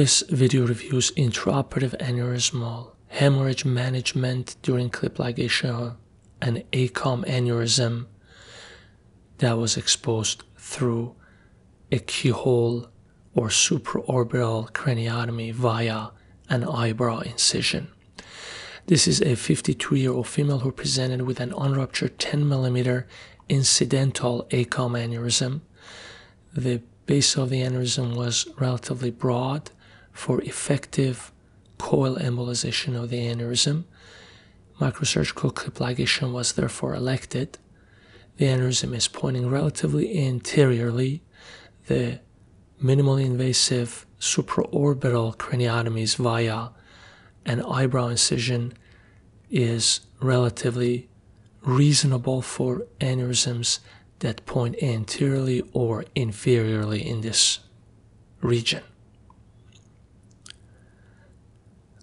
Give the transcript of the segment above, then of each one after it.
This video reviews intraoperative aneurysmal hemorrhage management during clip ligation and ACOM aneurysm that was exposed through a keyhole or supraorbital craniotomy via an eyebrow incision. This is a 52 year old female who presented with an unruptured 10 millimeter incidental ACOM aneurysm. The base of the aneurysm was relatively broad for effective coil embolization of the aneurysm. Microsurgical clip ligation was therefore elected. The aneurysm is pointing relatively anteriorly. The minimally invasive supraorbital craniotomies via an eyebrow incision is relatively reasonable for aneurysms that point anteriorly or inferiorly in this region.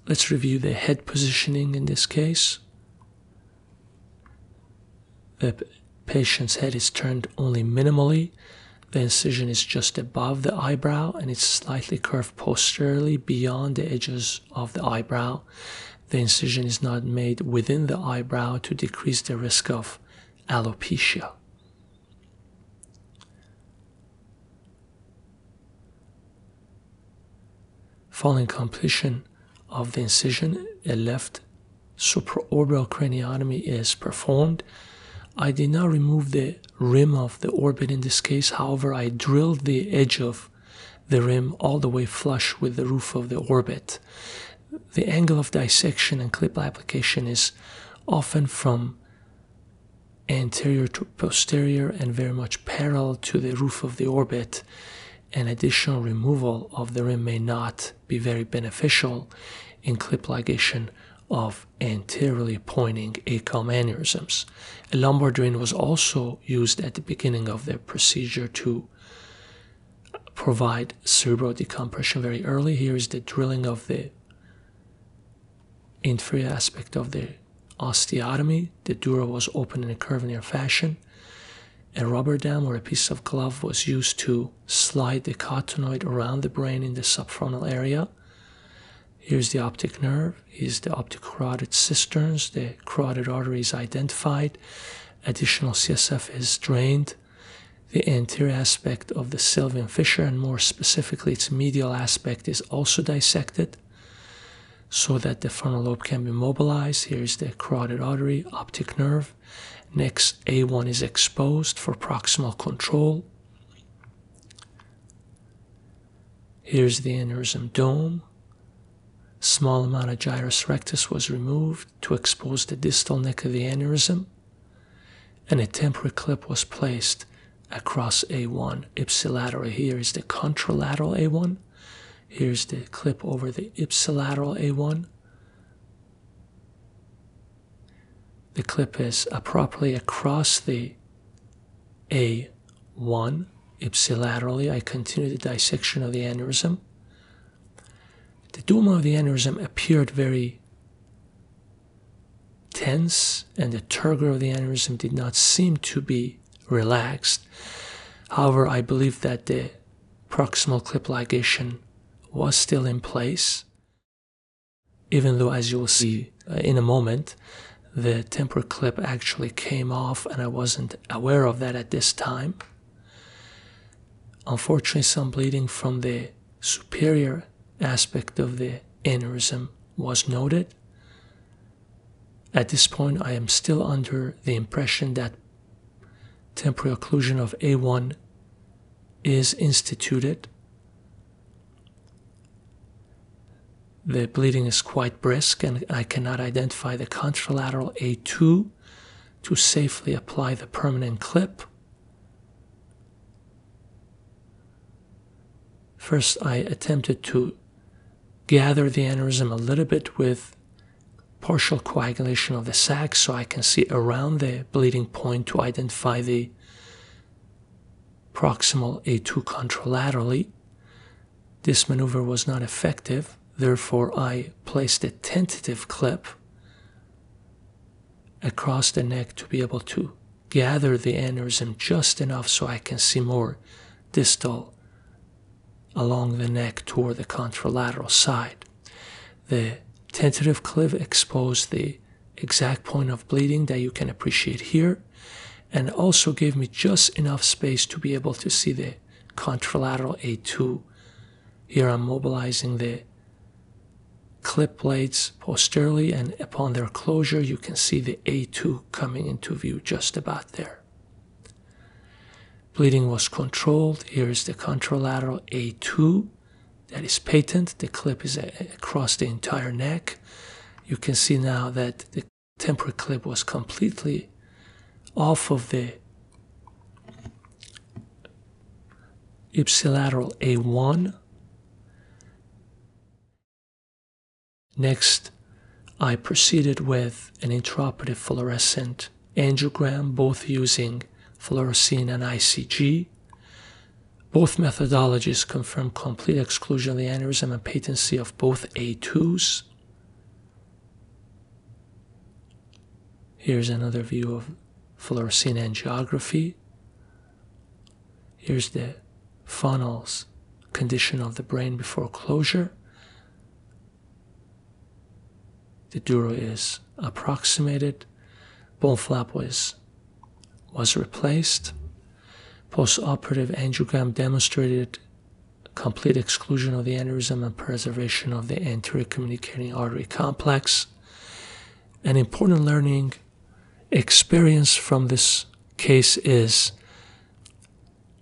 Let's review the head positioning in this case. The patient's head is turned only minimally. The incision is just above the eyebrow and it's slightly curved posteriorly beyond the edges of the eyebrow. The incision is not made within the eyebrow to decrease the risk of alopecia. Following completion of the incision, a left supraorbital craniotomy is performed. I did not remove the rim of the orbit in this case, however, I drilled the edge of the rim all the way flush with the roof of the orbit. The angle of dissection and clip application is often from anterior to posterior and very much parallel to the roof of the orbit an additional removal of the rim may not be very beneficial in clip ligation of anteriorly pointing ACOM aneurysms. A lumbar drain was also used at the beginning of the procedure to provide cerebral decompression very early. Here is the drilling of the inferior aspect of the osteotomy. The dura was open in a curvilinear fashion. A rubber dam or a piece of glove was used to slide the cottonoid around the brain in the subfrontal area. Here's the optic nerve. Here's the optic carotid cisterns. The carotid artery is identified. Additional CSF is drained. The anterior aspect of the Sylvian fissure, and more specifically its medial aspect, is also dissected so that the frontal lobe can be mobilized. Here's the carotid artery, optic nerve. Next, A1 is exposed for proximal control. Here's the aneurysm dome. Small amount of gyrus rectus was removed to expose the distal neck of the aneurysm, and a temporary clip was placed across A1 ipsilateral. Here is the contralateral A1. Here's the clip over the ipsilateral A1. The clip is properly across the A1 ipsilaterally. I continue the dissection of the aneurysm. The dome of the aneurysm appeared very tense, and the turgor of the aneurysm did not seem to be relaxed. However, I believe that the proximal clip ligation was still in place, even though, as you will see uh, in a moment, the temporal clip actually came off and I wasn't aware of that at this time. Unfortunately, some bleeding from the superior aspect of the aneurysm was noted. At this point, I am still under the impression that temporal occlusion of A1 is instituted The bleeding is quite brisk, and I cannot identify the contralateral A2 to safely apply the permanent clip. First, I attempted to gather the aneurysm a little bit with partial coagulation of the sac so I can see around the bleeding point to identify the proximal A2 contralaterally. This maneuver was not effective. Therefore, I placed a tentative clip across the neck to be able to gather the aneurysm just enough so I can see more distal along the neck toward the contralateral side. The tentative clip exposed the exact point of bleeding that you can appreciate here and also gave me just enough space to be able to see the contralateral A2. Here I'm mobilizing the clip blades posteriorly and upon their closure you can see the A2 coming into view just about there. Bleeding was controlled. Here is the contralateral A2 that is patent. The clip is uh, across the entire neck. You can see now that the temporary clip was completely off of the ipsilateral A1. Next, I proceeded with an intraoperative fluorescent angiogram, both using fluorescein and ICG. Both methodologies confirm complete exclusion of the aneurysm and patency of both A2s. Here's another view of fluorescein angiography. Here's the funnels condition of the brain before closure. The dura is approximated. Bone flap was, was replaced. Postoperative angiogram demonstrated complete exclusion of the aneurysm and preservation of the anterior communicating artery complex. An important learning experience from this case is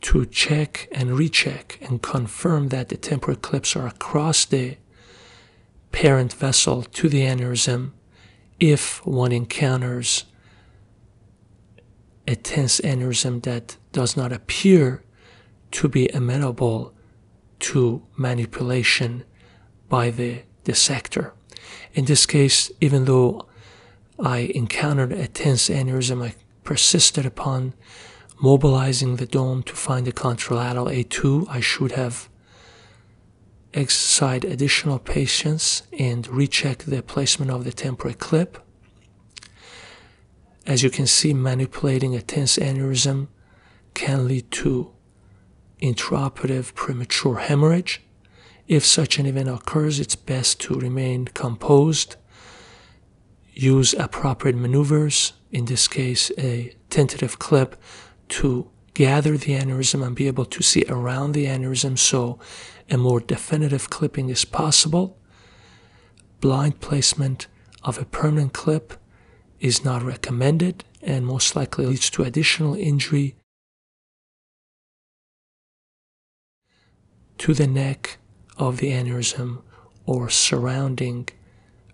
to check and recheck and confirm that the temporal clips are across the parent vessel to the aneurysm if one encounters a tense aneurysm that does not appear to be amenable to manipulation by the dissector. In this case, even though I encountered a tense aneurysm. I persisted upon mobilizing the dome to find the contralateral A2. I should have exercised additional patience and recheck the placement of the temporary clip. As you can see, manipulating a tense aneurysm can lead to intraoperative premature hemorrhage. If such an event occurs, it's best to remain composed use appropriate maneuvers, in this case, a tentative clip, to gather the aneurysm and be able to see around the aneurysm so a more definitive clipping is possible. Blind placement of a permanent clip is not recommended and most likely leads to additional injury to the neck of the aneurysm or surrounding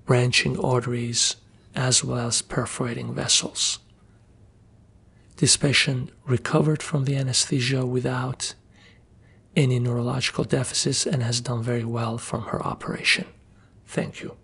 branching arteries as well as perforating vessels. This patient recovered from the anesthesia without any neurological deficits and has done very well from her operation. Thank you.